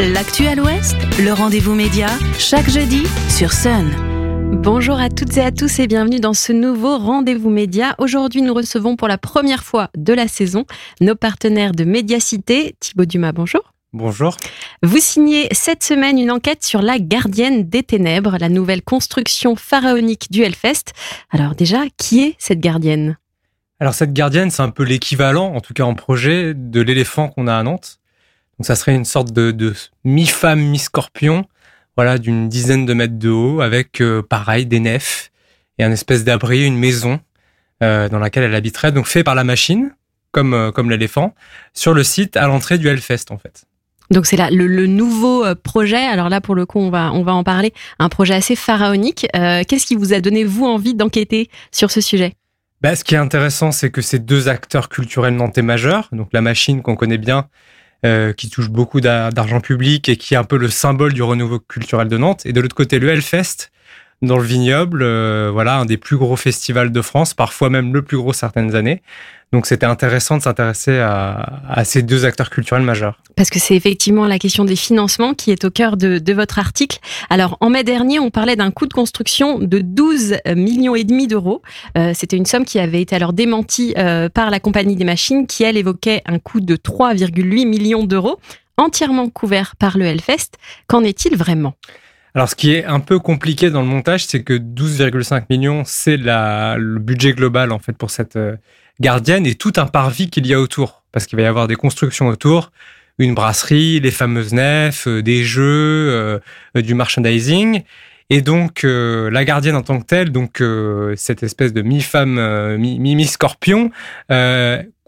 L'actu à l'Ouest, le rendez-vous média, chaque jeudi sur Sun. Bonjour à toutes et à tous et bienvenue dans ce nouveau rendez-vous média. Aujourd'hui, nous recevons pour la première fois de la saison nos partenaires de Médiacité. Thibaut Dumas, bonjour. Bonjour. Vous signez cette semaine une enquête sur la gardienne des ténèbres, la nouvelle construction pharaonique du Hellfest. Alors déjà, qui est cette gardienne? Alors cette gardienne, c'est un peu l'équivalent, en tout cas en projet, de l'éléphant qu'on a à Nantes. Donc ça serait une sorte de, mi-femme, mi-scorpion, voilà, d'une dizaine de mètres de haut, avec euh, pareil des nefs et un espèce d'abri, une maison euh, dans laquelle elle habiterait, donc fait par la machine, comme euh, comme l'éléphant, sur le site à l'entrée du Hellfest en fait. Donc c'est là le, nouveau projet. Alors là pour le coup on va on va en parler. Un projet assez pharaonique. Qu'est-ce qui vous a donné vous envie d'enquêter sur ce sujet? Bah, ce qui est intéressant, c'est que ces deux acteurs culturels nantais majeurs, donc la machine qu'on connaît bien euh, qui touche beaucoup d'argent public et qui est un peu le symbole du renouveau culturel de Nantes. Et de l'autre côté, le Hellfest, dans le vignoble, euh, voilà, un des plus gros festivals de France, parfois même le plus gros certaines années. Donc c'était intéressant de s'intéresser à, ces deux acteurs culturels majeurs. Parce que c'est effectivement la question des financements qui est au cœur de, de votre article. Alors en mai dernier, on parlait d'un coût de construction de 12 millions et demi d'euros. Euh, c'était une somme qui avait été alors démentie euh, par la compagnie des machines qui elle évoquait un coût de 3,8 millions d'euros entièrement couvert par le Hellfest. Qu'en est-il vraiment? Alors, ce qui est un peu compliqué dans le montage, c'est que 12,5 millions, c'est le budget global en fait pour cette euh, gardienne et tout un parvis qu'il y a autour, parce qu'il va y avoir des constructions autour, une brasserie, les fameuses nefs, euh, des jeux, euh, du merchandising. Et donc la gardienne en tant que telle, donc cette espèce de mi-femme, mi-scorpion,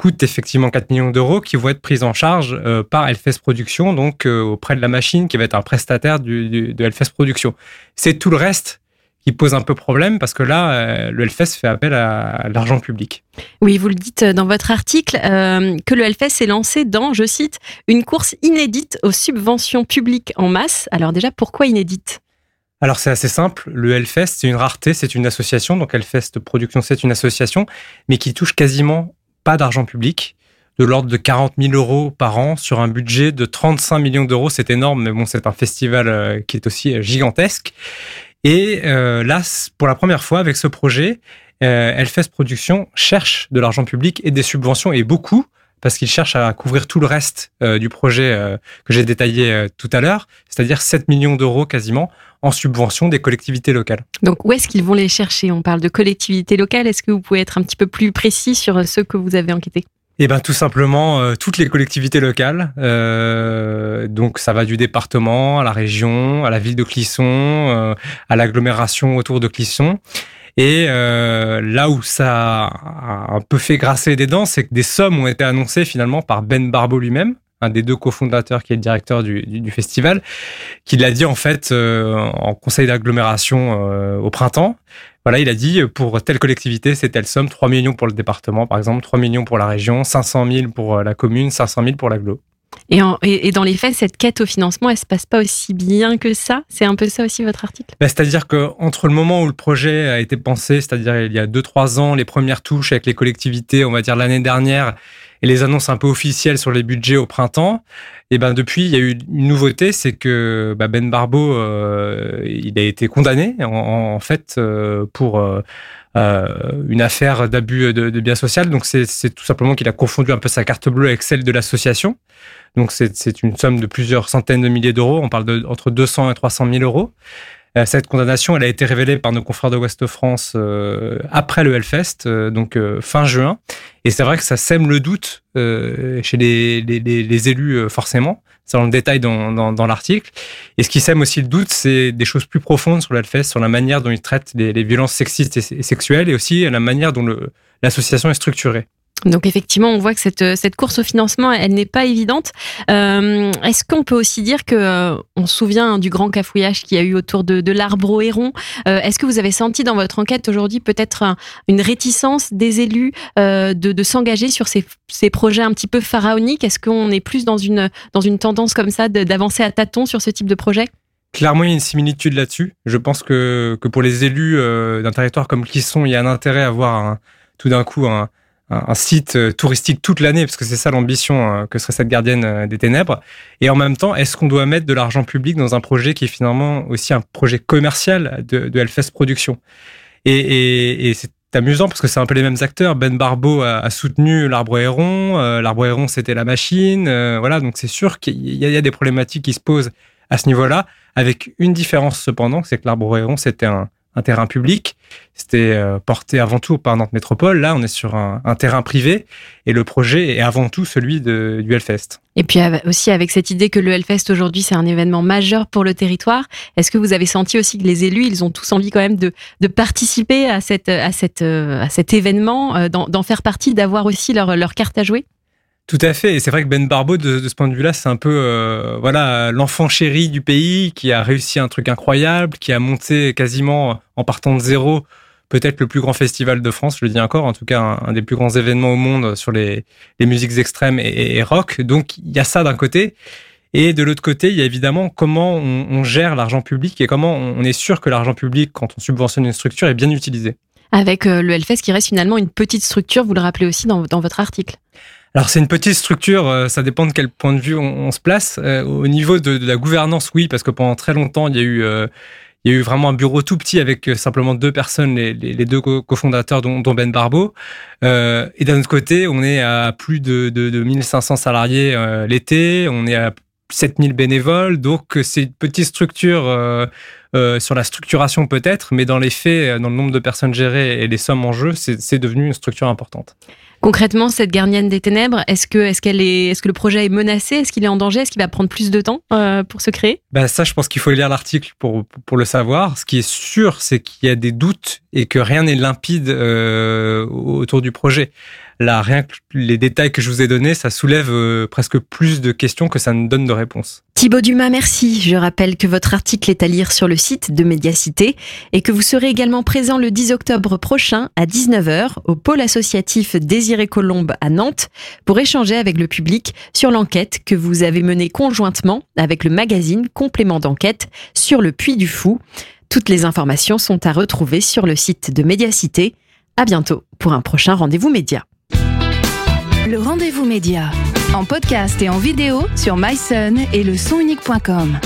coûte effectivement 4 millions d'euros qui vont être prises en charge euh, par Elfes Productions, donc euh, auprès de la machine qui va être un prestataire de Elfes Productions. C'est tout le reste qui pose un peu problème parce que là, euh, le Hellfest fait appel à, l'argent public. Oui, vous le dites dans votre article, que le Hellfest s'est lancé dans, je cite, une course inédite aux subventions publiques en masse. Alors déjà, pourquoi inédite? Alors c'est assez simple, le Hellfest c'est une rareté, c'est une association, donc Hellfest Productions c'est une association, mais qui touche quasiment pas d'argent public, de l'ordre de 40 000 euros par an sur un budget de 35 millions d'euros. C'est énorme, mais bon, c'est un festival euh, qui est aussi euh, gigantesque. Et euh, là, pour la première fois avec ce projet, euh, Elfest Productions cherche de l'argent public et des subventions, et beaucoup, parce qu'il cherche à couvrir tout le reste du projet que j'ai détaillé tout à l'heure, c'est-à-dire 7 millions d'euros quasiment en subvention des collectivités locales. Donc où est-ce qu'ils vont les chercher? On parle de collectivités locales. Est-ce que vous pouvez être un petit peu plus précis sur ceux que vous avez enquêtés? Eh ben tout simplement euh, toutes les collectivités locales. Euh, donc ça va du département à la région, à la ville de Clisson, euh, à l'agglomération autour de Clisson. Et euh, là où ça a un peu fait grasser des dents, c'est que des sommes ont été annoncées finalement par Ben Barbeau lui-même, un des deux cofondateurs qui est le directeur du, festival, qui l'a dit en fait euh, en conseil d'agglomération euh, au printemps. Voilà, il a dit pour telle collectivité, c'est telle somme, 3 millions pour le département par exemple, 3 millions pour la région, 500 000 pour euh, la commune, 500 000 pour l'agglo. Et, dans les faits, cette quête au financement, elle se passe pas aussi bien que ça? C'est un peu ça aussi votre article? Bah, c'est-à-dire que entre le moment où le projet a été pensé, c'est-à-dire il y a 2-3 ans, les premières touches avec les collectivités, on va dire l'année dernière, et les annonces un peu officielles sur les budgets au printemps, et ben depuis il y a eu une nouveauté, c'est que bah, Ben Barbeau euh, il a été condamné en, fait euh, pour euh, une affaire d'abus de, de biens sociaux. Donc c'est tout simplement qu'il a confondu un peu sa carte bleue avec celle de l'association. Donc c'est une somme de plusieurs centaines de milliers d'euros. On parle de entre 200 et 300 000 euros. Euh, cette condamnation, elle a été révélée par nos confrères de Ouest France euh, après le Hellfest, euh, donc fin juin. Et c'est vrai que ça sème le doute chez les, les, les, élus, forcément. C'est dans le détail dans, dans, l'article. Et ce qui sème aussi le doute, c'est des choses plus profondes sur le Hellfest, sur la manière dont ils traitent les, les violences sexistes et, sexuelles, et aussi la manière dont l'association est structurée. Donc effectivement, on voit que cette, cette course au financement, elle n'est pas évidente. Euh, Est-ce qu'on peut aussi dire que euh, on se souvient du grand cafouillage qu'il y a eu autour de, de l'arbre héron? Euh, Est-ce que vous avez senti dans votre enquête aujourd'hui peut-être une réticence des élus de, s'engager sur ces, ces, projets un petit peu pharaoniques? Est-ce qu'on est plus dans une dans une tendance comme ça d'avancer à tâtons sur ce type de projet? Clairement, il y a une similitude là-dessus. Je pense que, que pour les élus d'un territoire comme Clisson, il y a un intérêt à avoir un, tout d'un coup un un, site touristique toute l'année, parce que c'est ça l'ambition que serait cette gardienne des ténèbres. Et en même temps, est-ce qu'on doit mettre de l'argent public dans un projet qui est finalement aussi un projet commercial de, de Hellfest Productions? Et c'est amusant parce que c'est un peu les mêmes acteurs. Ben Barbeau a, soutenu l'arbre héron, l'arbre héron c'était la machine, voilà. Donc c'est sûr qu'il y, y, a des problématiques qui se posent à ce niveau-là, avec une différence cependant, c'est que l'arbre héron c'était un, un terrain public. C'était euh, porté avant tout par Nantes Métropole. Là, on est sur un, terrain privé et le projet est avant tout celui de, du Hellfest. Et puis aussi avec cette idée que le Hellfest aujourd'hui, c'est un événement majeur pour le territoire. Est-ce que vous avez senti aussi que les élus, ils ont tous envie quand même de, de participer à, cette, à, cette, à cet événement, euh, d'en faire partie, d'avoir aussi leur, leur carte à jouer? Tout à fait. Et c'est vrai que Ben Barbeau, de, ce point de vue-là, c'est un peu euh, voilà l'enfant chéri du pays qui a réussi un truc incroyable, qui a monté quasiment en partant de zéro peut-être le plus grand festival de France, je le dis encore, en tout cas un, des plus grands événements au monde sur les, musiques extrêmes et, rock. Donc il y a ça d'un côté. Et de l'autre côté, il y a évidemment comment on, gère l'argent public et comment on est sûr que l'argent public, quand on subventionne une structure, est bien utilisé. Avec euh, le Hellfest qui reste finalement une petite structure, vous le rappelez aussi dans votre article. Alors c'est une petite structure, euh, ça dépend de quel point de vue on, se place. Euh, au niveau de, la gouvernance, oui, parce que pendant très longtemps, il y a eu, euh, vraiment un bureau tout petit avec simplement deux personnes, les, deux cofondateurs dont, dont, Ben Barbeau. et d'un autre côté, on est à plus de, de, de 1500 salariés l'été, on est à 7000 bénévoles, donc c'est une petite structure sur la structuration peut-être, mais dans les faits, dans le nombre de personnes gérées et les sommes en jeu, c'est devenu une structure importante. Concrètement, cette gardienne des ténèbres, est-ce que, est-ce qu'elle est, est-ce que le projet est menacé? Est-ce qu'il est en danger? Est-ce qu'il va prendre plus de temps euh, pour se créer? Bah Ça, je pense qu'il faut lire l'article pour, pour le savoir. Ce qui est sûr, c'est qu'il y a des doutes et que rien n'est limpide euh, autour du projet. Là, rien que les détails que je vous ai donnés, ça soulève euh, presque plus de questions que ça ne donne de réponses. Thibaut Dumas, merci. Je rappelle que votre article est à lire sur le site de Médiacité et que vous serez également présent le 10 octobre prochain à 19h au pôle associatif Désiré Colombe à Nantes pour échanger avec le public sur l'enquête que vous avez menée conjointement avec le magazine Complément d'enquête sur le Puy du Fou. Toutes les informations sont à retrouver sur le site de Médiacité. À bientôt pour un prochain rendez-vous média. Le rendez-vous média en podcast et en vidéo sur myson et le sonunique.com.